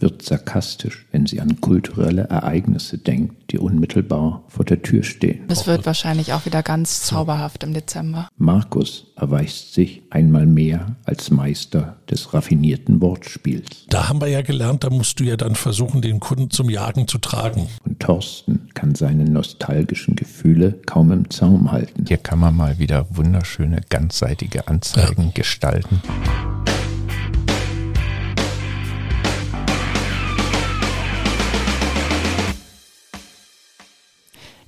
Wird sarkastisch, wenn sie an kulturelle Ereignisse denkt, die unmittelbar vor der Tür stehen. Es wird wahrscheinlich auch wieder ganz zauberhaft im Dezember. Markus erweist sich einmal mehr als Meister des raffinierten Wortspiels. Da haben wir ja gelernt, da musst du ja dann versuchen, den Kunden zum Jagen zu tragen. Und Thorsten kann seine nostalgischen Gefühle kaum im Zaum halten. Hier kann man mal wieder wunderschöne ganzseitige Anzeigen ja. gestalten.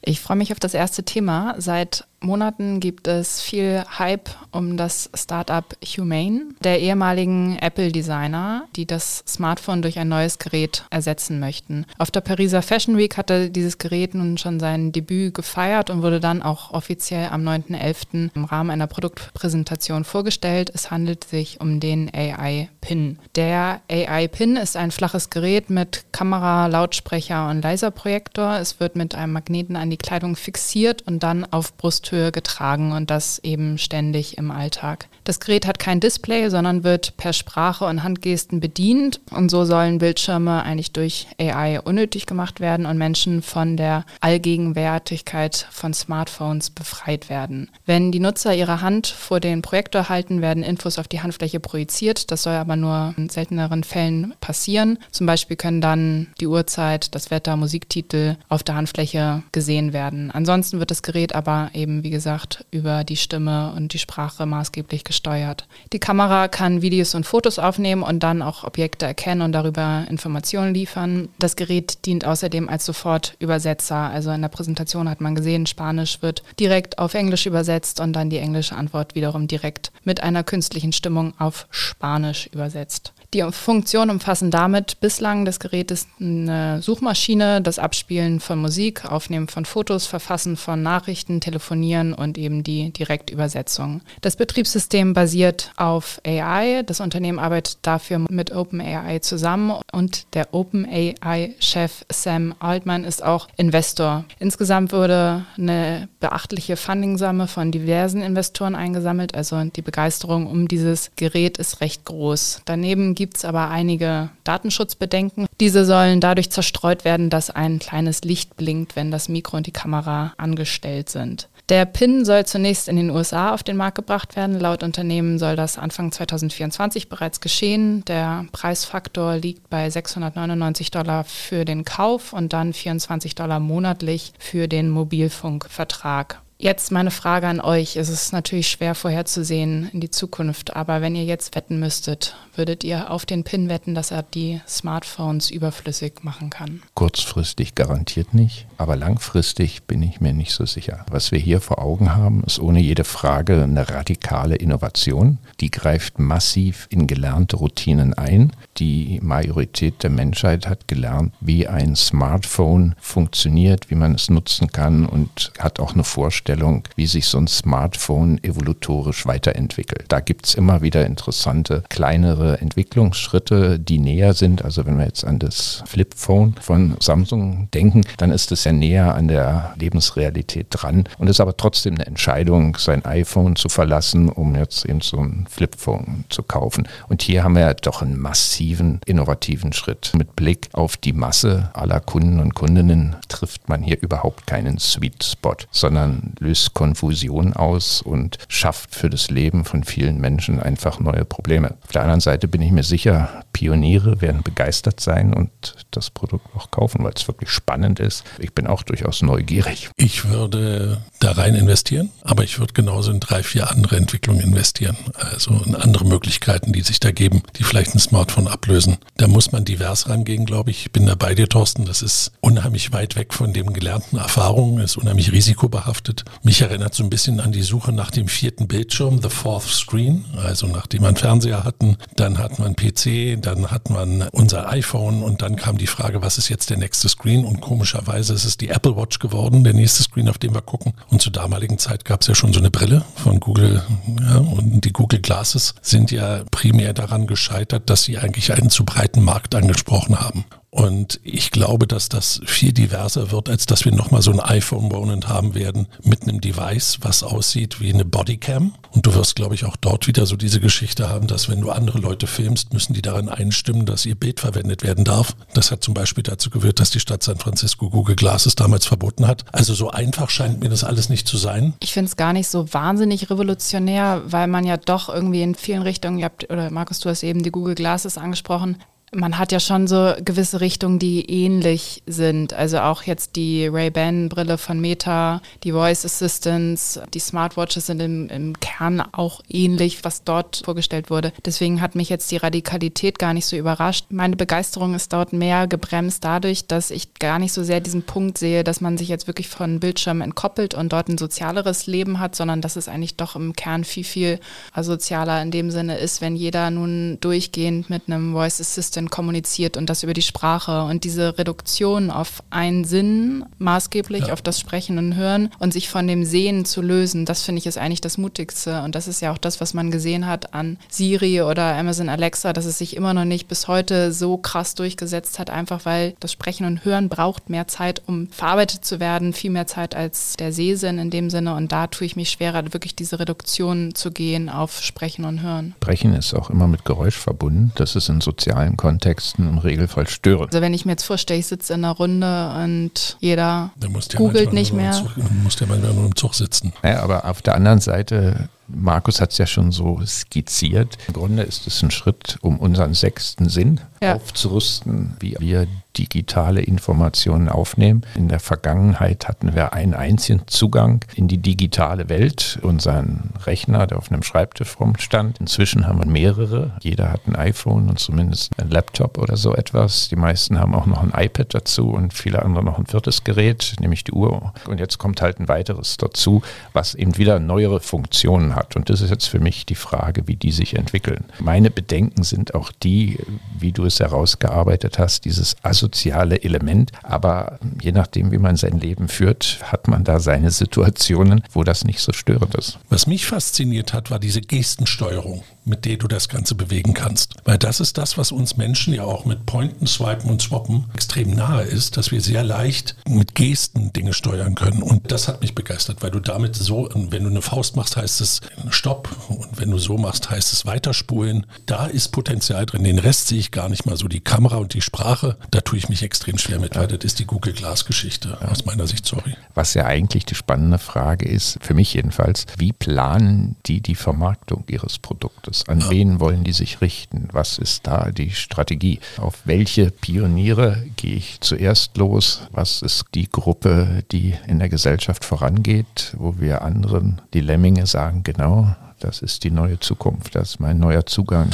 Ich freue mich auf das erste Thema. Seit Monaten gibt es viel Hype um das Startup Humane, der ehemaligen Apple-Designer, die das Smartphone durch ein neues Gerät ersetzen möchten. Auf der Pariser Fashion Week hatte dieses Gerät nun schon sein Debüt gefeiert und wurde dann auch offiziell am 9.11. im Rahmen einer Produktpräsentation vorgestellt. Es handelt sich um den AI Pin. Der AI Pin ist ein flaches Gerät mit Kamera, Lautsprecher und Laserprojektor. Es wird mit einem Magneten an die Kleidung fixiert und dann auf Brust Brusthöhe getragen und das eben ständig im Alltag. Das Gerät hat kein Display, sondern wird per Sprache und Handgesten bedient und so sollen Bildschirme eigentlich durch AI unnötig gemacht werden und Menschen von der Allgegenwärtigkeit von Smartphones befreit werden. Wenn die Nutzer ihre Hand vor den Projektor halten, werden Infos auf die Handfläche projiziert. Das soll aber nur in selteneren Fällen passieren. Zum Beispiel können dann die Uhrzeit, das Wetter, Musiktitel auf der Handfläche gesehen werden. Ansonsten wird das Gerät aber eben wie gesagt, über die Stimme und die Sprache maßgeblich gesteuert. Die Kamera kann Videos und Fotos aufnehmen und dann auch Objekte erkennen und darüber Informationen liefern. Das Gerät dient außerdem als Sofortübersetzer. Also in der Präsentation hat man gesehen, Spanisch wird direkt auf Englisch übersetzt und dann die englische Antwort wiederum direkt mit einer künstlichen Stimmung auf Spanisch übersetzt. Die Funktionen umfassen damit bislang des Gerätes eine Suchmaschine, das Abspielen von Musik, Aufnehmen von Fotos, Verfassen von Nachrichten, Telefonieren und eben die Direktübersetzung. Das Betriebssystem basiert auf AI. Das Unternehmen arbeitet dafür mit OpenAI zusammen und der OpenAI-Chef Sam Altman ist auch Investor. Insgesamt wurde eine beachtliche Fundingsumme von diversen Investoren eingesammelt. Also die Begeisterung um dieses Gerät ist recht groß. Daneben gibt es aber einige Datenschutzbedenken. Diese sollen dadurch zerstreut werden, dass ein kleines Licht blinkt, wenn das Mikro und die Kamera angestellt sind. Der PIN soll zunächst in den USA auf den Markt gebracht werden. Laut Unternehmen soll das Anfang 2024 bereits geschehen. Der Preisfaktor liegt bei 699 Dollar für den Kauf und dann 24 Dollar monatlich für den Mobilfunkvertrag. Jetzt meine Frage an euch. Es ist natürlich schwer vorherzusehen in die Zukunft, aber wenn ihr jetzt wetten müsstet, würdet ihr auf den PIN wetten, dass er die Smartphones überflüssig machen kann? Kurzfristig garantiert nicht, aber langfristig bin ich mir nicht so sicher. Was wir hier vor Augen haben, ist ohne jede Frage eine radikale Innovation. Die greift massiv in gelernte Routinen ein. Die Majorität der Menschheit hat gelernt, wie ein Smartphone funktioniert, wie man es nutzen kann und hat auch eine Vorstellung, Vorstellung, wie sich so ein Smartphone evolutorisch weiterentwickelt. Da gibt es immer wieder interessante kleinere Entwicklungsschritte, die näher sind. Also wenn wir jetzt an das Flipphone von Samsung denken, dann ist es ja näher an der Lebensrealität dran und ist aber trotzdem eine Entscheidung, sein iPhone zu verlassen, um jetzt eben so ein Flipphone zu kaufen. Und hier haben wir ja doch einen massiven, innovativen Schritt. Mit Blick auf die Masse aller Kunden und Kundinnen trifft man hier überhaupt keinen Sweet Spot, sondern löst Konfusion aus und schafft für das Leben von vielen Menschen einfach neue Probleme. Auf der anderen Seite bin ich mir sicher, Pioniere werden begeistert sein und das Produkt auch kaufen, weil es wirklich spannend ist. Ich bin auch durchaus neugierig. Ich würde da rein investieren, aber ich würde genauso in drei, vier andere Entwicklungen investieren. Also in andere Möglichkeiten, die sich da geben, die vielleicht ein Smartphone ablösen. Da muss man divers rangehen, glaube ich. Ich bin da bei dir, Thorsten. Das ist unheimlich weit weg von dem gelernten Erfahrungen, ist unheimlich risikobehaftet. Mich erinnert so ein bisschen an die Suche nach dem vierten Bildschirm, the fourth screen. Also nachdem einen Fernseher hatten, dann hat man PC, dann hat man unser iPhone und dann kam die Frage, was ist jetzt der nächste Screen? Und komischerweise ist es die Apple Watch geworden, der nächste Screen, auf dem wir gucken. Und zur damaligen Zeit gab es ja schon so eine Brille von Google ja, und die Google Glasses sind ja primär daran gescheitert, dass sie eigentlich einen zu breiten Markt angesprochen haben. Und ich glaube, dass das viel diverser wird, als dass wir nochmal so ein iPhone Bonent haben werden mit einem Device, was aussieht wie eine Bodycam. Und du wirst, glaube ich, auch dort wieder so diese Geschichte haben, dass wenn du andere Leute filmst, müssen die darin einstimmen, dass ihr Bild verwendet werden darf. Das hat zum Beispiel dazu geführt, dass die Stadt San Francisco Google Glasses damals verboten hat. Also so einfach scheint mir das alles nicht zu sein. Ich finde es gar nicht so wahnsinnig revolutionär, weil man ja doch irgendwie in vielen Richtungen, ihr habt, oder Markus, du hast eben die Google Glasses angesprochen, man hat ja schon so gewisse Richtungen, die ähnlich sind. Also auch jetzt die Ray-Ban-Brille von Meta, die Voice Assistants, die Smartwatches sind im, im, Kern auch ähnlich, was dort vorgestellt wurde. Deswegen hat mich jetzt die Radikalität gar nicht so überrascht. Meine Begeisterung ist dort mehr gebremst dadurch, dass ich gar nicht so sehr diesen Punkt sehe, dass man sich jetzt wirklich von Bildschirmen entkoppelt und dort ein sozialeres Leben hat, sondern dass es eigentlich doch im Kern viel, viel asozialer in dem Sinne ist, wenn jeder nun durchgehend mit einem Voice Assistant Blödsinn kommuniziert und das über die Sprache und diese Reduktion auf einen Sinn maßgeblich, ja. auf das Sprechen und Hören und sich von dem Sehen zu lösen, das finde ich ist eigentlich das Mutigste und das ist ja auch das, was man gesehen hat an Siri oder Amazon Alexa, dass es sich immer noch nicht bis heute so krass durchgesetzt hat, einfach weil das Sprechen und Hören braucht mehr Zeit, um verarbeitet zu werden, viel mehr Zeit als der Sehsinn in dem Sinne und da tue ich mich schwerer, wirklich diese Reduktion zu gehen auf Sprechen und Hören. Sprechen ist auch immer mit Geräusch verbunden, das ist in sozialen Kontexten Kontexten im Regelfall stören. Also wenn ich mir jetzt vorstelle, ich sitze in einer Runde und jeder googelt nicht mehr. Zug, musst ja manchmal nur im Zug sitzen. Ja, aber auf der anderen Seite Markus hat es ja schon so skizziert. Im Grunde ist es ein Schritt, um unseren sechsten Sinn ja. aufzurüsten, wie wir digitale Informationen aufnehmen. In der Vergangenheit hatten wir einen einzigen Zugang in die digitale Welt, unseren Rechner, der auf einem Schreibtisch rumstand. Inzwischen haben wir mehrere. Jeder hat ein iPhone und zumindest ein Laptop oder so etwas. Die meisten haben auch noch ein iPad dazu und viele andere noch ein viertes Gerät, nämlich die Uhr. Und jetzt kommt halt ein weiteres dazu, was eben wieder neuere Funktionen hat. Und das ist jetzt für mich die Frage, wie die sich entwickeln. Meine Bedenken sind auch die, wie du es herausgearbeitet hast, dieses asoziale Element. Aber je nachdem, wie man sein Leben führt, hat man da seine Situationen, wo das nicht so störend ist. Was mich fasziniert hat, war diese Gestensteuerung mit der du das Ganze bewegen kannst. Weil das ist das, was uns Menschen ja auch mit Pointen, Swipen und Swappen extrem nahe ist, dass wir sehr leicht mit Gesten Dinge steuern können. Und das hat mich begeistert, weil du damit so, wenn du eine Faust machst, heißt es Stopp. Und wenn du so machst, heißt es weiterspulen. Da ist Potenzial drin. Den Rest sehe ich gar nicht mal so. Die Kamera und die Sprache, da tue ich mich extrem schwer mit, weil das ist die Google Glass Geschichte aus meiner Sicht, sorry. Was ja eigentlich die spannende Frage ist, für mich jedenfalls, wie planen die die Vermarktung ihres Produktes? Ist. An wen wollen die sich richten? Was ist da die Strategie? Auf welche Pioniere gehe ich zuerst los? Was ist die Gruppe, die in der Gesellschaft vorangeht, wo wir anderen, die Lemminge, sagen, genau, das ist die neue Zukunft, das ist mein neuer Zugang.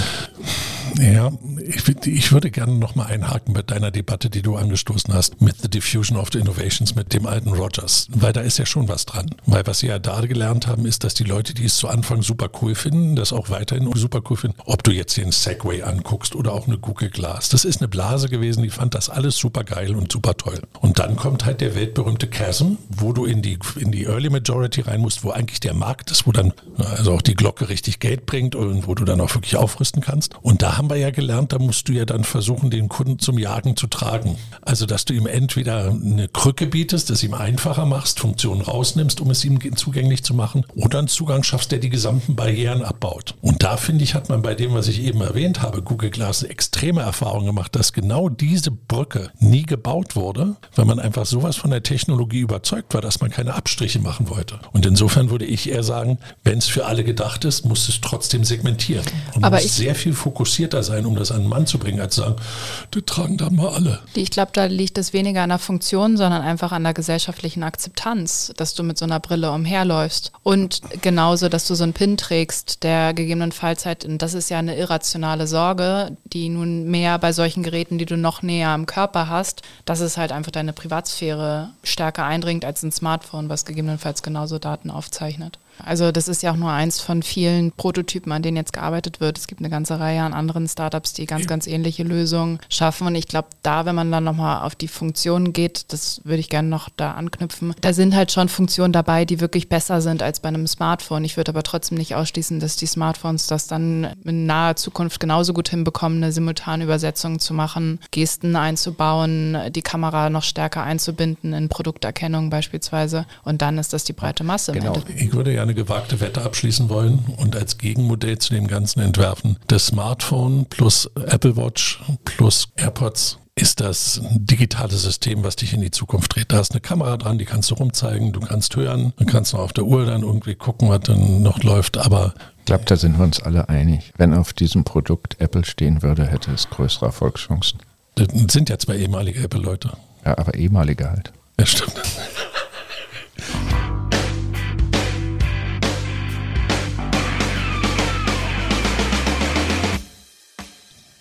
Ja, ich, ich würde gerne nochmal einhaken bei deiner Debatte, die du angestoßen hast, mit The Diffusion of the Innovations mit dem alten Rogers, weil da ist ja schon was dran. Weil was wir ja da gelernt haben, ist, dass die Leute, die es zu Anfang super cool finden, das auch weiterhin super cool finden. Ob du jetzt den Segway anguckst oder auch eine Google Glass, das ist eine Blase gewesen, die fand das alles super geil und super toll. Und dann kommt halt der weltberühmte Chasm, wo du in die, in die Early Majority rein musst, wo eigentlich der Markt ist, wo dann also auch die Glocke richtig Geld bringt und wo du dann auch wirklich aufrüsten kannst. Und da haben wir ja gelernt, da musst du ja dann versuchen, den Kunden zum Jagen zu tragen. Also, dass du ihm entweder eine Krücke bietest, das ihm einfacher machst, Funktionen rausnimmst, um es ihm zugänglich zu machen, oder einen Zugang schaffst, der die gesamten Barrieren abbaut. Und da finde ich, hat man bei dem, was ich eben erwähnt habe, Google Glass eine extreme Erfahrung gemacht, dass genau diese Brücke nie gebaut wurde, weil man einfach sowas von der Technologie überzeugt war, dass man keine Abstriche machen wollte. Und insofern würde ich eher sagen, wenn es für alle gedacht ist, muss es trotzdem segmentieren und Aber muss sehr viel fokussierter sein, um das an einen Mann zu bringen, als zu sagen, die tragen dann mal alle. Ich glaube, da liegt es weniger an der Funktion, sondern einfach an der gesellschaftlichen Akzeptanz, dass du mit so einer Brille umherläufst. Und genauso, dass du so einen Pin trägst, der gegebenenfalls halt, und das ist ja eine irrationale Sorge, die nun mehr bei solchen Geräten, die du noch näher am Körper hast, dass es halt einfach deine Privatsphäre stärker eindringt als ein Smartphone, was gegebenenfalls genauso Daten aufzeichnet. Also das ist ja auch nur eins von vielen Prototypen, an denen jetzt gearbeitet wird. Es gibt eine ganze Reihe an anderen Startups, die ganz, ganz ähnliche Lösungen schaffen. Und ich glaube, da, wenn man dann nochmal auf die Funktionen geht, das würde ich gerne noch da anknüpfen, da sind halt schon Funktionen dabei, die wirklich besser sind als bei einem Smartphone. Ich würde aber trotzdem nicht ausschließen, dass die Smartphones das dann in naher Zukunft genauso gut hinbekommen, eine simultane Übersetzung zu machen, Gesten einzubauen, die Kamera noch stärker einzubinden in Produkterkennung beispielsweise. Und dann ist das die breite Masse. Genau. Ich würde ja eine gewagte Wette abschließen wollen und als Gegenmodell zu dem Ganzen entwerfen, das Smartphone plus Apple Watch plus AirPods ist das ein digitales System, was dich in die Zukunft dreht. Da ist eine Kamera dran, die kannst du rumzeigen, du kannst hören, dann kannst du auf der Uhr dann irgendwie gucken, was dann noch läuft, aber ich glaube, da sind wir uns alle einig. Wenn auf diesem Produkt Apple stehen würde, hätte es größere Erfolgschancen. Das sind ja zwei ehemalige Apple-Leute. Ja, aber ehemalige halt. Ja, stimmt.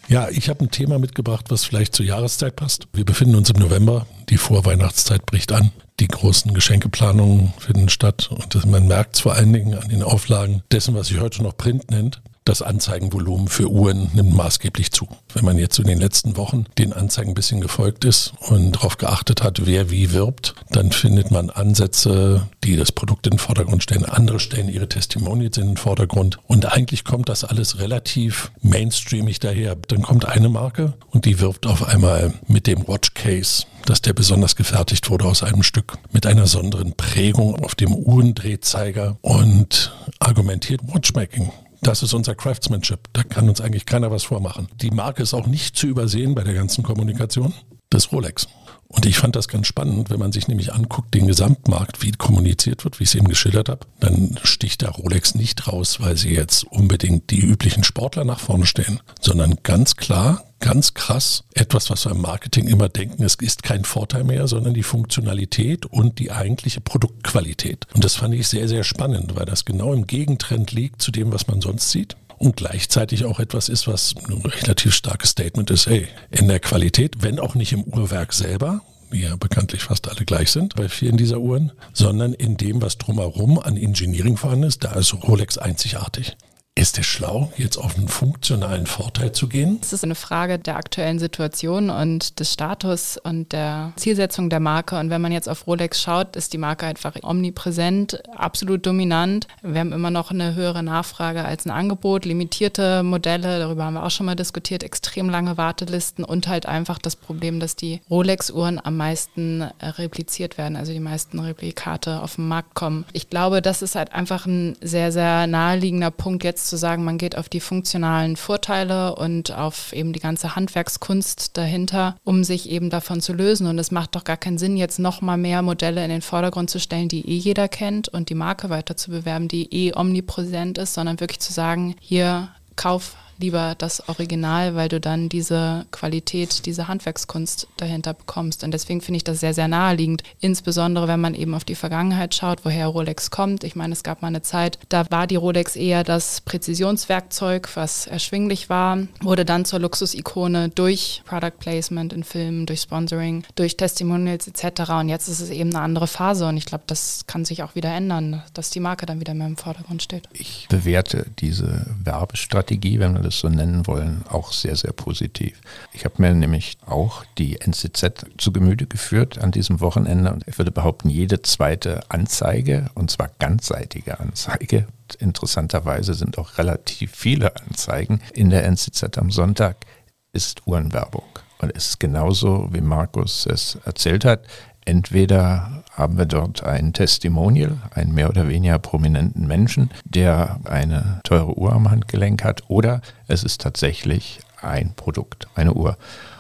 Ja, ich habe ein Thema mitgebracht, was vielleicht zur Jahreszeit passt. Wir befinden uns im November, die Vorweihnachtszeit bricht an. Die großen Geschenkeplanungen finden statt und man merkt es vor allen Dingen an den Auflagen dessen, was sich heute noch Print nennt das Anzeigenvolumen für Uhren nimmt maßgeblich zu. Wenn man jetzt in den letzten Wochen den Anzeigen ein bisschen gefolgt ist und darauf geachtet hat, wer wie wirbt, dann findet man Ansätze, die das Produkt in den Vordergrund stellen. Andere stellen ihre Testimonials in den Vordergrund. Und eigentlich kommt das alles relativ mainstreamig daher. Dann kommt eine Marke und die wirbt auf einmal mit dem Watch Case dass der besonders gefertigt wurde aus einem Stück mit einer besonderen Prägung auf dem Uhrendrehzeiger und argumentiert Watchmaking. Das ist unser Craftsmanship. Da kann uns eigentlich keiner was vormachen. Die Marke ist auch nicht zu übersehen bei der ganzen Kommunikation. Das Rolex. Und ich fand das ganz spannend, wenn man sich nämlich anguckt, den Gesamtmarkt, wie kommuniziert wird, wie ich es eben geschildert habe, dann sticht da Rolex nicht raus, weil sie jetzt unbedingt die üblichen Sportler nach vorne stehen, sondern ganz klar, ganz krass, etwas, was wir im Marketing immer denken, es ist kein Vorteil mehr, sondern die Funktionalität und die eigentliche Produktqualität. Und das fand ich sehr, sehr spannend, weil das genau im Gegentrend liegt zu dem, was man sonst sieht und gleichzeitig auch etwas ist, was ein relativ starkes Statement ist, hey, in der Qualität, wenn auch nicht im Uhrwerk selber, die ja bekanntlich fast alle gleich sind bei vielen dieser Uhren, sondern in dem, was drumherum an Engineering vorhanden ist, da ist Rolex einzigartig. Ist es schlau, jetzt auf einen funktionalen Vorteil zu gehen? Es ist eine Frage der aktuellen Situation und des Status und der Zielsetzung der Marke. Und wenn man jetzt auf Rolex schaut, ist die Marke einfach omnipräsent, absolut dominant. Wir haben immer noch eine höhere Nachfrage als ein Angebot, limitierte Modelle, darüber haben wir auch schon mal diskutiert, extrem lange Wartelisten und halt einfach das Problem, dass die Rolex-Uhren am meisten repliziert werden, also die meisten Replikate auf den Markt kommen. Ich glaube, das ist halt einfach ein sehr, sehr naheliegender Punkt jetzt zu sagen, man geht auf die funktionalen Vorteile und auf eben die ganze Handwerkskunst dahinter, um sich eben davon zu lösen. Und es macht doch gar keinen Sinn, jetzt noch mal mehr Modelle in den Vordergrund zu stellen, die eh jeder kennt und die Marke weiter zu bewerben, die eh omnipräsent ist, sondern wirklich zu sagen, hier kauf lieber das Original, weil du dann diese Qualität, diese Handwerkskunst dahinter bekommst. Und deswegen finde ich das sehr, sehr naheliegend, insbesondere wenn man eben auf die Vergangenheit schaut, woher Rolex kommt. Ich meine, es gab mal eine Zeit, da war die Rolex eher das Präzisionswerkzeug, was erschwinglich war, wurde dann zur Luxusikone durch Product Placement in Filmen, durch Sponsoring, durch Testimonials etc. Und jetzt ist es eben eine andere Phase und ich glaube, das kann sich auch wieder ändern, dass die Marke dann wieder mehr im Vordergrund steht. Ich bewerte diese Werbestrategie, wenn man das so nennen wollen, auch sehr, sehr positiv. Ich habe mir nämlich auch die NCZ zu Gemüte geführt an diesem Wochenende und ich würde behaupten, jede zweite Anzeige, und zwar ganzseitige Anzeige, interessanterweise sind auch relativ viele Anzeigen in der NCZ am Sonntag, ist Uhrenwerbung. Und es ist genauso, wie Markus es erzählt hat. Entweder haben wir dort ein Testimonial, einen mehr oder weniger prominenten Menschen, der eine teure Uhr am Handgelenk hat, oder es ist tatsächlich ein Produkt, eine Uhr.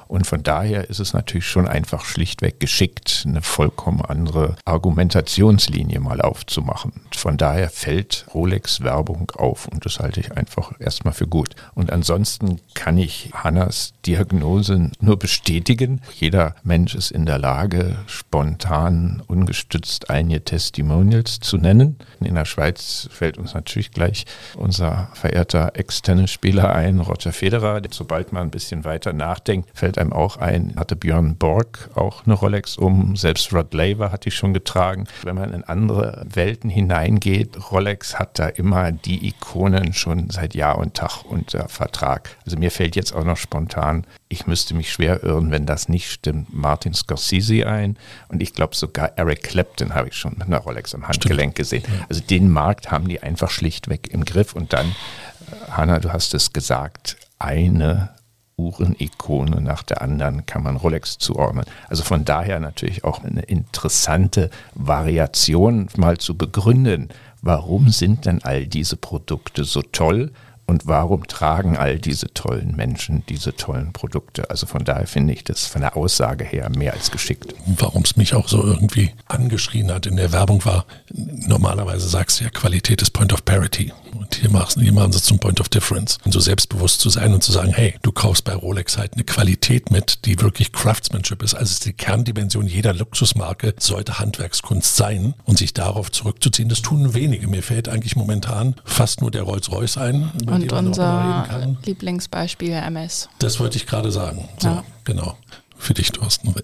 Und von daher ist es natürlich schon einfach schlichtweg geschickt, eine vollkommen andere Argumentationslinie mal aufzumachen. Von daher fällt Rolex Werbung auf und das halte ich einfach erstmal für gut. Und ansonsten kann ich Hannas Diagnose nur bestätigen. Jeder Mensch ist in der Lage, spontan, ungestützt einige Testimonials zu nennen. In der Schweiz fällt uns natürlich gleich unser verehrter Ex-Tennisspieler ein, Roger Federer. Sobald man ein bisschen weiter nachdenkt, fällt fällt einem auch ein, hatte Björn Borg auch eine Rolex um, selbst Rod Laver hat die schon getragen. Wenn man in andere Welten hineingeht, Rolex hat da immer die Ikonen schon seit Jahr und Tag unter Vertrag. Also mir fällt jetzt auch noch spontan, ich müsste mich schwer irren, wenn das nicht stimmt, Martin Scorsese ein und ich glaube sogar Eric Clapton habe ich schon mit einer Rolex am Handgelenk gesehen. Also den Markt haben die einfach schlichtweg im Griff und dann, äh, Hanna, du hast es gesagt, eine Uhrenikone nach der anderen kann man Rolex zuordnen. Also von daher natürlich auch eine interessante Variation mal zu begründen. Warum sind denn all diese Produkte so toll? Und warum tragen all diese tollen Menschen diese tollen Produkte? Also von daher finde ich das von der Aussage her mehr als geschickt. Warum es mich auch so irgendwie angeschrien hat in der Werbung war, normalerweise sagst du ja, Qualität ist Point of Parity. Und hier machen, hier machen sie zum Point of Difference. Und so selbstbewusst zu sein und zu sagen, hey, du kaufst bei Rolex halt eine Qualität mit, die wirklich Craftsmanship ist. Also ist die Kerndimension jeder Luxusmarke sollte Handwerkskunst sein und sich darauf zurückzuziehen. Das tun wenige. Mir fällt eigentlich momentan fast nur der Rolls-Royce ein. Und unser Lieblingsbeispiel MS. Das wollte ich gerade sagen. So, ja. genau. Für dich, Thorsten.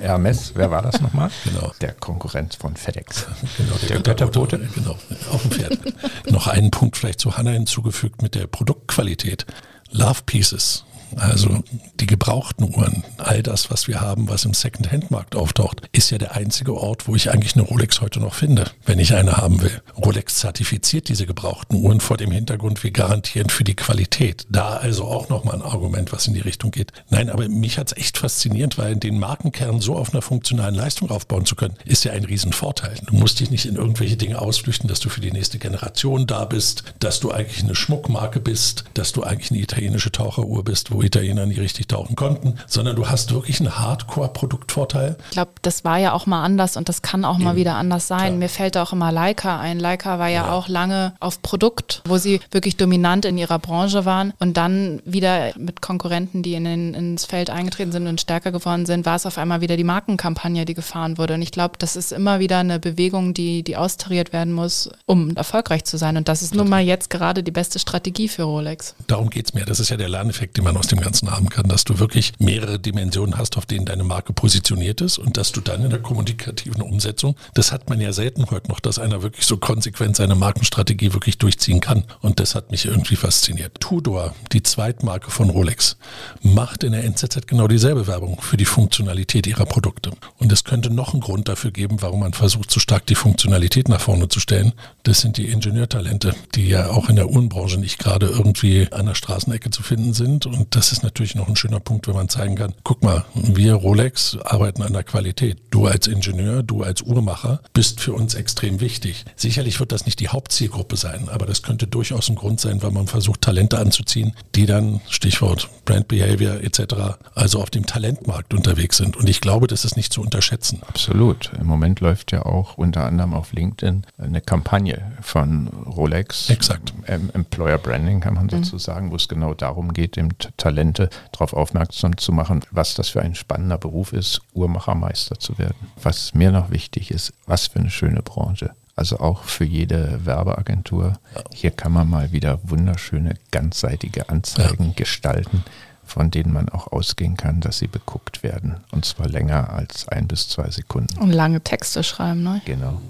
Hermes, wer war das nochmal? Genau. Der Konkurrent von FedEx. Genau, der, der Götterbote. Genau, auf dem Pferd. Noch einen Punkt vielleicht zu Hanna hinzugefügt mit der Produktqualität. Love Pieces also die gebrauchten Uhren, all das, was wir haben, was im Second-Hand-Markt auftaucht, ist ja der einzige Ort, wo ich eigentlich eine Rolex heute noch finde, wenn ich eine haben will. Rolex zertifiziert diese gebrauchten Uhren vor dem Hintergrund, wir garantieren für die Qualität. Da also auch nochmal ein Argument, was in die Richtung geht. Nein, aber mich hat es echt fasziniert, weil den Markenkern so auf einer funktionalen Leistung aufbauen zu können, ist ja ein Riesenvorteil. Du musst dich nicht in irgendwelche Dinge ausflüchten, dass du für die nächste Generation da bist, dass du eigentlich eine Schmuckmarke bist, dass du eigentlich eine italienische Taucheruhr bist, wo Italiener nie richtig tauchen konnten, sondern du hast wirklich einen Hardcore-Produktvorteil. Ich glaube, das war ja auch mal anders und das kann auch Eben. mal wieder anders sein. Klar. Mir fällt auch immer Leica ein. Leica war ja, ja, auch lange auf Produkt, wo sie wirklich dominant in ihrer Branche waren und dann wieder mit Konkurrenten, die in den, ins Feld eingetreten sind und stärker geworden sind, war es auf einmal wieder die Markenkampagne, die gefahren wurde. Und ich glaube, das ist immer wieder eine Bewegung, die, die austariert werden muss, um erfolgreich zu sein. Und das ist nun mal jetzt gerade die beste Strategie für Rolex. Darum geht es mir. Das ist ja der Lerneffekt, den man aus dem Ganzen haben kann, dass du wirklich mehrere Dimensionen hast, auf denen deine Marke positioniert ist und dass du dann in der kommunikativen Umsetzung, das hat man ja selten heute noch, dass einer wirklich so konsequent seine Markenstrategie wirklich durchziehen kann. Und das hat mich irgendwie fasziniert. Tudor, die Zweitmarke von Rolex, macht in der NZZ genau dieselbe Werbung für die Funktionalität ihrer Produkte. Und es könnte noch einen Grund dafür geben, warum man versucht, so stark die Funktionalität nach vorne zu stellen. Das sind die Ingenieurtalente, die ja auch in der Uhrenbranche nicht gerade irgendwie an der Straßenecke zu finden sind. Und das ist natürlich noch ein schöner Punkt, wenn man zeigen kann, guck mal, wir Rolex arbeiten an der Qualität. Du als Ingenieur, du als Uhrmacher bist für uns extrem wichtig. Sicherlich wird das nicht die Hauptzielgruppe sein, aber das könnte durchaus ein Grund sein, weil man versucht, Talente anzuziehen, die dann, Stichwort Brand Behavior etc., also auf dem Talentmarkt unterwegs sind. Und ich glaube, das ist nicht zu unterschätzen. Absolut. Im Moment läuft ja auch unter anderem auf LinkedIn eine Kampagne von Rolex. Exakt. Employer Branding kann man mhm. sozusagen, wo es genau darum geht, dem Talent Talente darauf aufmerksam zu machen, was das für ein spannender Beruf ist, Uhrmachermeister zu werden. Was mir noch wichtig ist, was für eine schöne Branche. Also auch für jede Werbeagentur. Hier kann man mal wieder wunderschöne, ganzseitige Anzeigen ja. gestalten, von denen man auch ausgehen kann, dass sie beguckt werden. Und zwar länger als ein bis zwei Sekunden. Und lange Texte schreiben, ne? Genau.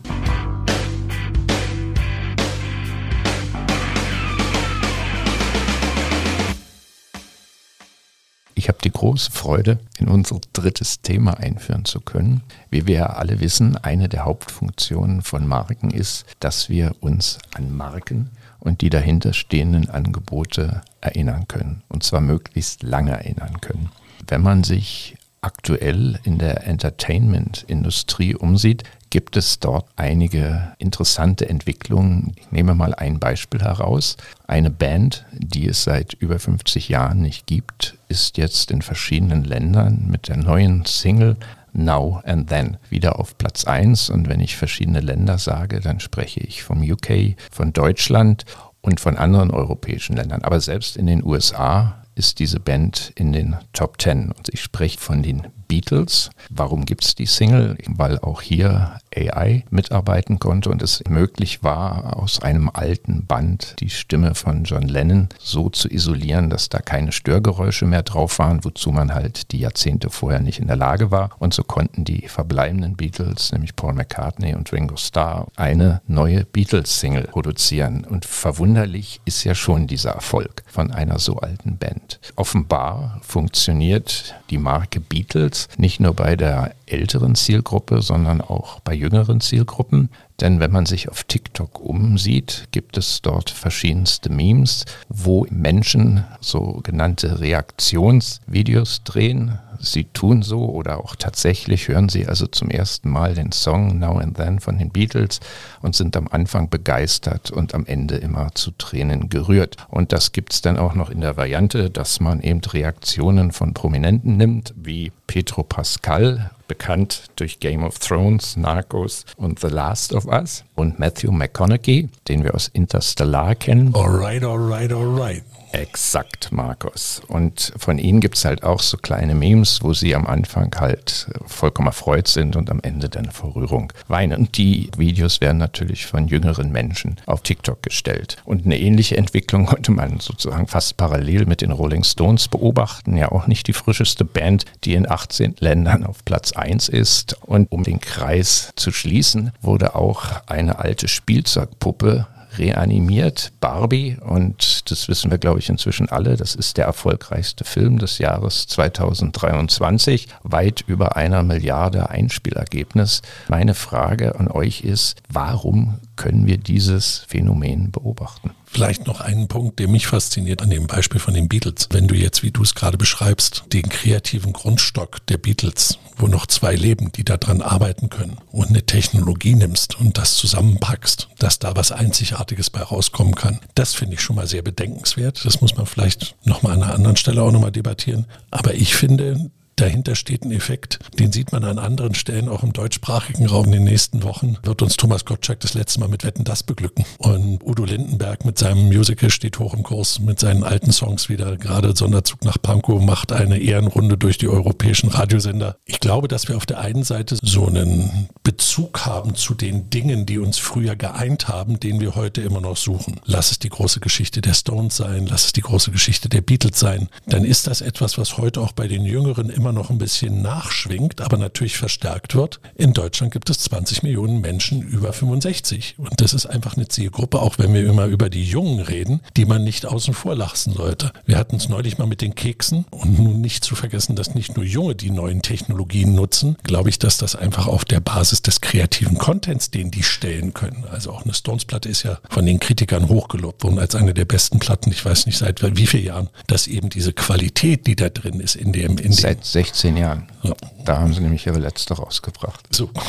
Ich habe die große Freude, in unser drittes Thema einführen zu können. Wie wir ja alle wissen, eine der Hauptfunktionen von Marken ist, dass wir uns an Marken und die dahinter stehenden Angebote erinnern können. Und zwar möglichst lange erinnern können. Wenn man sich aktuell in der Entertainment-Industrie umsieht, gibt es dort einige interessante Entwicklungen. Ich nehme mal ein Beispiel heraus. Eine Band, die es seit über 50 Jahren nicht gibt, ist jetzt in verschiedenen Ländern mit der neuen Single Now and Then wieder auf Platz 1. Und wenn ich verschiedene Länder sage, dann spreche ich vom UK, von Deutschland und von anderen europäischen Ländern. Aber selbst in den USA ist diese Band in den Top Ten. Und ich spreche von den Beatles. Warum gibt es die Single? Weil auch hier AI mitarbeiten konnte und es möglich war, aus einem alten Band die Stimme von John Lennon so zu isolieren, dass da keine Störgeräusche mehr drauf waren, wozu man halt die Jahrzehnte vorher nicht in der Lage war. Und so konnten die verbleibenden Beatles, nämlich Paul McCartney und Ringo Starr, eine neue Beatles-Single produzieren. Und verwunderlich ist ja schon dieser Erfolg von einer so alten Band. Offenbar funktioniert die Marke Beatles nicht nur bei der älteren Zielgruppe, sondern auch bei jüngeren Zielgruppen. Denn wenn man sich auf TikTok umsieht, gibt es dort verschiedenste Memes, wo Menschen sogenannte Reaktionsvideos drehen. Sie tun so oder auch tatsächlich hören sie also zum ersten Mal den Song Now and Then von den Beatles und sind am Anfang begeistert und am Ende immer zu Tränen gerührt. Und das gibt es dann auch noch in der Variante, dass man eben Reaktionen von Prominenten nimmt, wie Petro Pascal bekannt durch Game of Thrones, Narcos und The Last of Us. Und Matthew McConaughey, den wir aus Interstellar kennen. Alright, alright, alright. Exakt, Markus. Und von ihnen gibt es halt auch so kleine Memes, wo sie am Anfang halt vollkommen erfreut sind und am Ende dann vor Rührung weinen. Und die Videos werden natürlich von jüngeren Menschen auf TikTok gestellt. Und eine ähnliche Entwicklung konnte man sozusagen fast parallel mit den Rolling Stones beobachten. Ja, auch nicht die frischeste Band, die in 18 Ländern auf Platz 1 ist. Und um den Kreis zu schließen, wurde auch eine alte Spielzeugpuppe reanimiert, Barbie. Und das wissen wir, glaube ich, inzwischen alle. Das ist der erfolgreichste Film des Jahres 2023. Weit über einer Milliarde Einspielergebnis. Meine Frage an euch ist, warum können wir dieses Phänomen beobachten? Vielleicht noch einen Punkt, der mich fasziniert an dem Beispiel von den Beatles. Wenn du jetzt, wie du es gerade beschreibst, den kreativen Grundstock der Beatles, wo noch zwei leben, die daran arbeiten können, und eine Technologie nimmst und das zusammenpackst, dass da was Einzigartiges bei rauskommen kann, das finde ich schon mal sehr bedenkenswert. Das muss man vielleicht nochmal an einer anderen Stelle auch nochmal debattieren. Aber ich finde, Dahinter steht ein Effekt, den sieht man an anderen Stellen, auch im deutschsprachigen Raum in den nächsten Wochen. Wird uns Thomas Gottschalk das letzte Mal mit Wetten das beglücken. Und Udo Lindenberg mit seinem Musical steht hoch im Kurs, mit seinen alten Songs wieder. Gerade Sonderzug nach Pankow macht eine Ehrenrunde durch die europäischen Radiosender. Ich glaube, dass wir auf der einen Seite so einen Bezug haben zu den Dingen, die uns früher geeint haben, den wir heute immer noch suchen. Lass es die große Geschichte der Stones sein, lass es die große Geschichte der Beatles sein. Dann ist das etwas, was heute auch bei den Jüngeren immer noch ein bisschen nachschwingt, aber natürlich verstärkt wird. In Deutschland gibt es 20 Millionen Menschen über 65. Und das ist einfach eine Zielgruppe, auch wenn wir immer über die Jungen reden, die man nicht außen vor lassen sollte. Wir hatten es neulich mal mit den Keksen und nun nicht zu vergessen, dass nicht nur Junge die neuen Technologien nutzen, glaube ich, dass das einfach auf der Basis des kreativen Contents, den die stellen können. Also auch eine Stones-Platte ist ja von den Kritikern hochgelobt worden als eine der besten Platten, ich weiß nicht seit wie vielen Jahren, dass eben diese Qualität, die da drin ist in dem, in dem 16 Jahren. Ja. Da haben sie nämlich ihre letzte rausgebracht. So.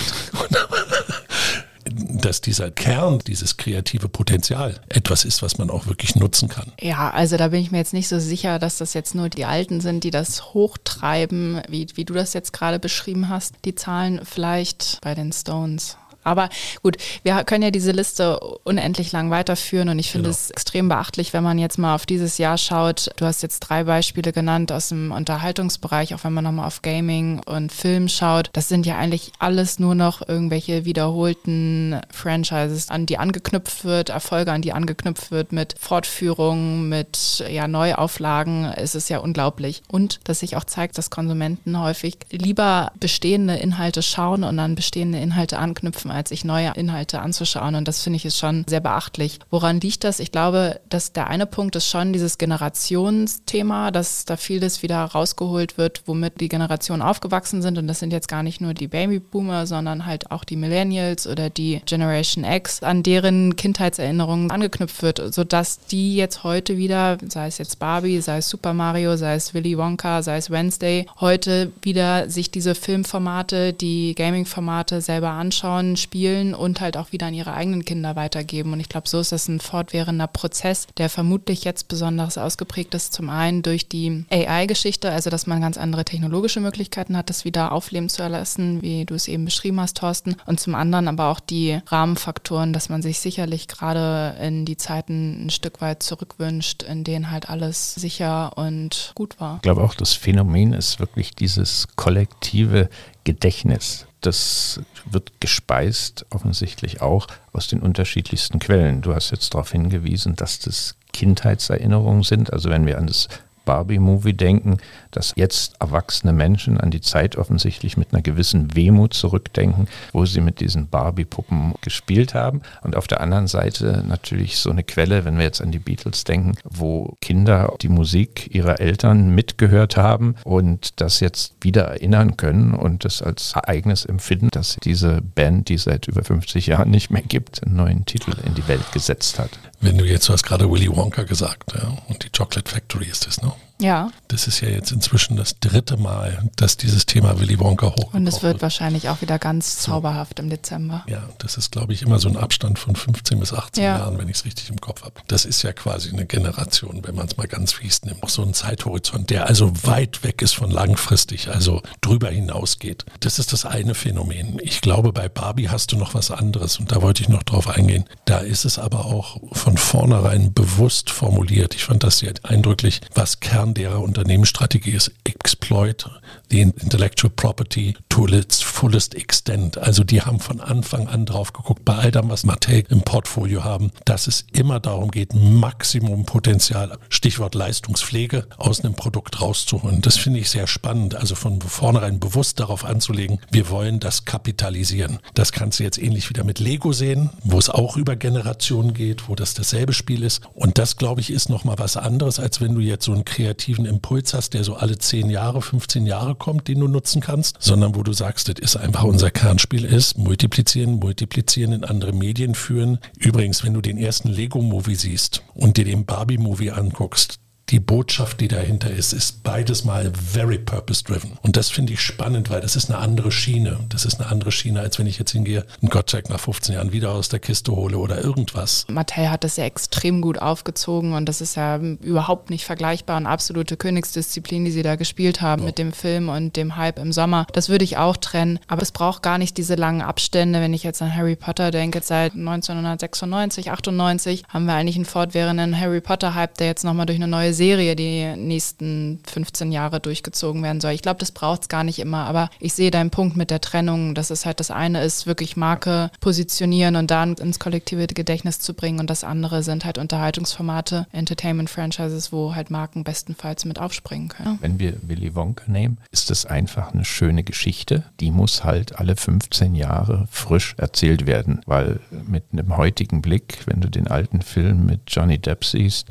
dass dieser Kern, dieses kreative Potenzial etwas ist, was man auch wirklich nutzen kann. Ja, also da bin ich mir jetzt nicht so sicher, dass das jetzt nur die Alten sind, die das hochtreiben, wie, wie du das jetzt gerade beschrieben hast. Die Zahlen vielleicht bei den Stones. Aber gut, wir können ja diese Liste unendlich lang weiterführen und ich finde genau. es extrem beachtlich, wenn man jetzt mal auf dieses Jahr schaut. Du hast jetzt drei Beispiele genannt aus dem Unterhaltungsbereich, auch wenn man nochmal auf Gaming und Film schaut. Das sind ja eigentlich alles nur noch irgendwelche wiederholten Franchises, an die angeknüpft wird, Erfolge, an die angeknüpft wird mit Fortführungen, mit ja, Neuauflagen. Es ist ja unglaublich. Und dass sich auch zeigt, dass Konsumenten häufig lieber bestehende Inhalte schauen und an bestehende Inhalte anknüpfen, als sich neue Inhalte anzuschauen. Und das finde ich ist schon sehr beachtlich. Woran liegt das? Ich glaube, dass der eine Punkt ist schon dieses Generationsthema, dass da vieles wieder rausgeholt wird, womit die Generationen aufgewachsen sind. Und das sind jetzt gar nicht nur die Babyboomer, sondern halt auch die Millennials oder die Generation X, an deren Kindheitserinnerungen angeknüpft wird, sodass die jetzt heute wieder, sei es jetzt Barbie, sei es Super Mario, sei es Willy Wonka, sei es Wednesday, heute wieder sich diese Filmformate, die Gaming-Formate selber anschauen, spielen und halt auch wieder an ihre eigenen Kinder weitergeben. Und ich glaube, so ist das ein fortwährender Prozess, der vermutlich jetzt besonders ausgeprägt ist. Zum einen durch die AI-Geschichte, also dass man ganz andere technologische Möglichkeiten hat, das wieder aufleben zu erlassen, wie du es eben beschrieben hast, Thorsten. Und zum anderen aber auch die Rahmenfaktoren, dass man sich sicherlich gerade in die Zeiten ein Stück weit zurückwünscht, in denen halt alles sicher und gut war. Ich glaube auch, das Phänomen ist wirklich dieses kollektive Gedächtnis. Das wird gespeist offensichtlich auch aus den unterschiedlichsten Quellen. Du hast jetzt darauf hingewiesen, dass das Kindheitserinnerungen sind. Also wenn wir an das Barbie-Movie denken, dass jetzt erwachsene Menschen an die Zeit offensichtlich mit einer gewissen Wehmut zurückdenken, wo sie mit diesen Barbie-Puppen gespielt haben. Und auf der anderen Seite natürlich so eine Quelle, wenn wir jetzt an die Beatles denken, wo Kinder die Musik ihrer Eltern mitgehört haben und das jetzt wieder erinnern können und das als Ereignis empfinden, dass diese Band, die seit über 50 Jahren nicht mehr gibt, einen neuen Titel in die Welt gesetzt hat. Wenn du jetzt, du hast gerade Willy Wonka gesagt, ja, und die Chocolate Factory ist das, ne? now. Ja. Das ist ja jetzt inzwischen das dritte Mal, dass dieses Thema Willy Wonka hochkommt. Und es wird, wird wahrscheinlich auch wieder ganz zauberhaft im Dezember. Ja, das ist, glaube ich, immer so ein Abstand von 15 bis 18 ja. Jahren, wenn ich es richtig im Kopf habe. Das ist ja quasi eine Generation, wenn man es mal ganz fies nimmt. Auch so ein Zeithorizont, der also weit weg ist von langfristig, also drüber hinausgeht. Das ist das eine Phänomen. Ich glaube, bei Barbie hast du noch was anderes und da wollte ich noch drauf eingehen. Da ist es aber auch von vornherein bewusst formuliert. Ich fand das sehr eindrücklich, was Kern derer Unternehmensstrategie ist Exploit the intellectual property to its fullest extent. Also die haben von Anfang an drauf geguckt, bei all dem, was Mattel im Portfolio haben, dass es immer darum geht, Maximum Potenzial, Stichwort Leistungspflege, aus einem Produkt rauszuholen. Das finde ich sehr spannend. Also von vornherein bewusst darauf anzulegen, wir wollen das kapitalisieren. Das kannst du jetzt ähnlich wieder mit Lego sehen, wo es auch über Generationen geht, wo das dasselbe Spiel ist. Und das, glaube ich, ist nochmal was anderes, als wenn du jetzt so einen kreativen Impuls hast, der so alle 10 Jahre, 15 Jahre kommt, den du nutzen kannst, sondern wo du sagst, das ist einfach unser Kernspiel ist, multiplizieren, multiplizieren, in andere Medien führen. Übrigens, wenn du den ersten Lego-Movie siehst und dir den Barbie-Movie anguckst, die Botschaft, die dahinter ist, ist beides mal very purpose-driven. Und das finde ich spannend, weil das ist eine andere Schiene. Das ist eine andere Schiene, als wenn ich jetzt hingehe, einen Gottschalk nach 15 Jahren wieder aus der Kiste hole oder irgendwas. Mattel hat das ja extrem gut aufgezogen und das ist ja überhaupt nicht vergleichbar. Eine absolute Königsdisziplin, die sie da gespielt haben ja. mit dem Film und dem Hype im Sommer. Das würde ich auch trennen. Aber es braucht gar nicht diese langen Abstände. Wenn ich jetzt an Harry Potter denke, seit 1996, 98 haben wir eigentlich einen fortwährenden Harry Potter-Hype, der jetzt nochmal durch eine neue Serie die nächsten 15 Jahre durchgezogen werden soll. Ich glaube, das braucht es gar nicht immer, aber ich sehe deinen Punkt mit der Trennung, dass es halt das eine ist, wirklich Marke positionieren und dann ins kollektive Gedächtnis zu bringen und das andere sind halt Unterhaltungsformate, Entertainment-Franchises, wo halt Marken bestenfalls mit aufspringen können. Wenn wir Willy Wonka nehmen, ist das einfach eine schöne Geschichte. Die muss halt alle 15 Jahre frisch erzählt werden, weil mit einem heutigen Blick, wenn du den alten Film mit Johnny Depp siehst,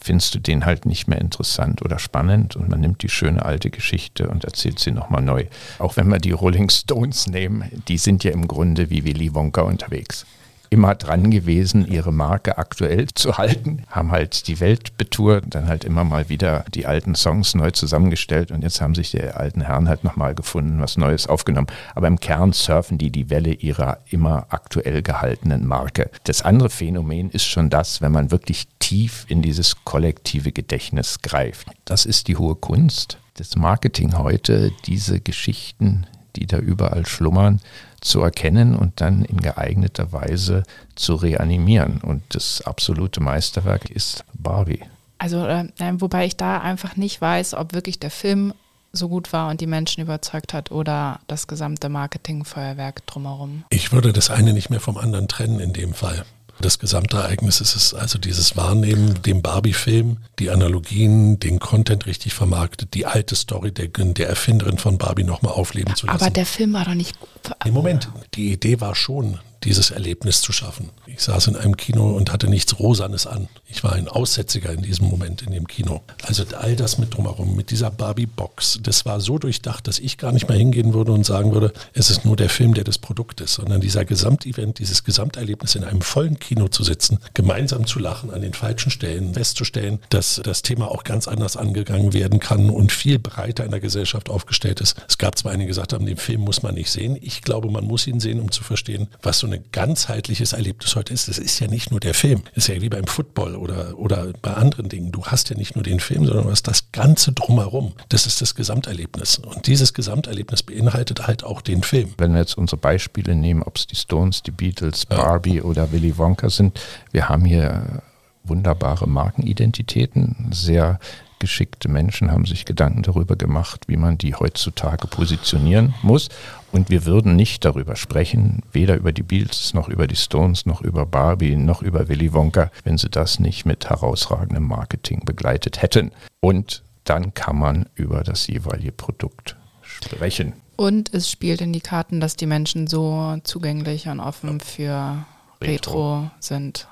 findest du den halt nicht mehr interessant oder spannend und man nimmt die schöne alte Geschichte und erzählt sie nochmal neu. Auch wenn wir die Rolling Stones nehmen, die sind ja im Grunde wie Willy Wonka unterwegs immer dran gewesen, ihre Marke aktuell zu halten, haben halt die Welt betourt, dann halt immer mal wieder die alten Songs neu zusammengestellt und jetzt haben sich die alten Herren halt nochmal gefunden, was Neues aufgenommen. Aber im Kern surfen die die Welle ihrer immer aktuell gehaltenen Marke. Das andere Phänomen ist schon das, wenn man wirklich tief in dieses kollektive Gedächtnis greift. Das ist die hohe Kunst des Marketing heute, diese Geschichten, die da überall schlummern, zu erkennen und dann in geeigneter Weise zu reanimieren. Und das absolute Meisterwerk ist Barbie. Also, äh, wobei ich da einfach nicht weiß, ob wirklich der Film so gut war und die Menschen überzeugt hat oder das gesamte Marketingfeuerwerk drumherum. Ich würde das eine nicht mehr vom anderen trennen in dem Fall. Das gesamte Ereignis ist es also dieses Wahrnehmen, dem Barbie-Film, die Analogien, den Content richtig vermarktet, die alte Story der, der Erfinderin von Barbie nochmal aufleben zu lassen. Aber der Film war doch nicht. Im Moment, die Idee war schon, dieses Erlebnis zu schaffen. Ich saß in einem Kino und hatte nichts Rosanes an. Ich war ein Aussätziger in diesem Moment in dem Kino. Also all das mit drumherum, mit dieser Barbie-Box, das war so durchdacht, dass ich gar nicht mehr hingehen würde und sagen würde, es ist nur der Film, der das Produkt ist, sondern dieser Gesamtevent, dieses Gesamterlebnis in einem vollen Kino zu sitzen, gemeinsam zu lachen, an den falschen Stellen festzustellen, dass das Thema auch ganz anders angegangen werden kann und viel breiter in der Gesellschaft aufgestellt ist. Es gab zwar einige, die gesagt haben, den Film muss man nicht sehen. Ich glaube, man muss ihn sehen, um zu verstehen, was so ein ganzheitliches Erlebnis heute ist. Es ist ja nicht nur der Film. Es ist ja wie beim Football oder, oder bei anderen Dingen. Du hast ja nicht nur den Film, sondern du hast das Ganze drumherum. Das ist das Gesamterlebnis. Und dieses Gesamterlebnis beinhaltet halt auch den Film. Wenn wir jetzt unsere Beispiele nehmen, ob es die Stones, die Beatles, Barbie ja. oder Willy Wonka sind, wir haben hier wunderbare Markenidentitäten, sehr geschickte Menschen haben sich Gedanken darüber gemacht, wie man die heutzutage positionieren muss. Und wir würden nicht darüber sprechen, weder über die Beatles noch über die Stones noch über Barbie noch über Willy Wonka, wenn sie das nicht mit herausragendem Marketing begleitet hätten. Und dann kann man über das jeweilige Produkt sprechen. Und es spielt in die Karten, dass die Menschen so zugänglich und offen für Retro, Retro sind.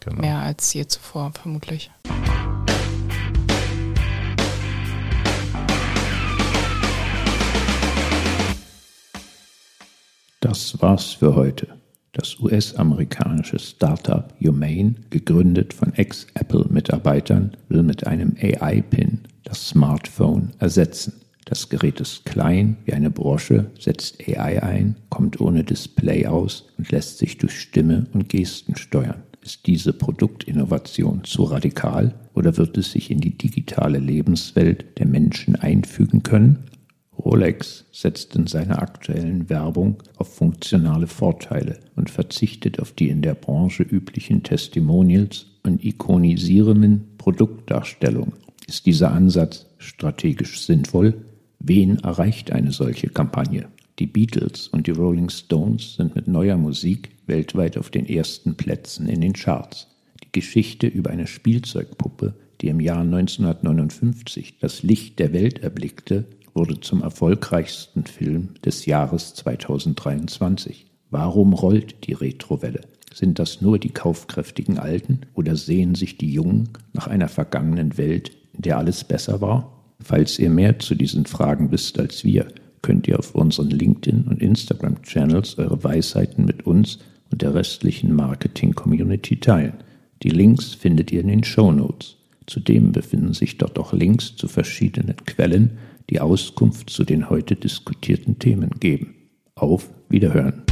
Genau. Mehr als je zuvor, vermutlich. Das war's für heute. Das US-amerikanische Startup Humane, gegründet von Ex-Apple-Mitarbeitern, will mit einem AI-Pin das Smartphone ersetzen. Das Gerät ist klein wie eine Brosche, setzt AI ein, kommt ohne Display aus und lässt sich durch Stimme und Gesten steuern. Ist diese Produktinnovation zu radikal oder wird es sich in die digitale Lebenswelt der Menschen einfügen können? Rolex setzt in seiner aktuellen Werbung auf funktionale Vorteile und verzichtet auf die in der Branche üblichen Testimonials und ikonisierenden Produktdarstellungen. Ist dieser Ansatz strategisch sinnvoll? Wen erreicht eine solche Kampagne? Die Beatles und die Rolling Stones sind mit neuer Musik weltweit auf den ersten Plätzen in den Charts. Die Geschichte über eine Spielzeugpuppe, die im Jahr 1959 das Licht der Welt erblickte, wurde zum erfolgreichsten Film des Jahres 2023. Warum rollt die Retrowelle? Sind das nur die kaufkräftigen Alten oder sehen sich die Jungen nach einer vergangenen Welt, in der alles besser war? Falls ihr mehr zu diesen Fragen wisst als wir, könnt ihr auf unseren LinkedIn- und Instagram-Channels eure Weisheiten mit uns und der restlichen Marketing-Community teilen. Die Links findet ihr in den Show Notes. Zudem befinden sich dort auch Links zu verschiedenen Quellen, die Auskunft zu den heute diskutierten Themen geben. Auf Wiederhören.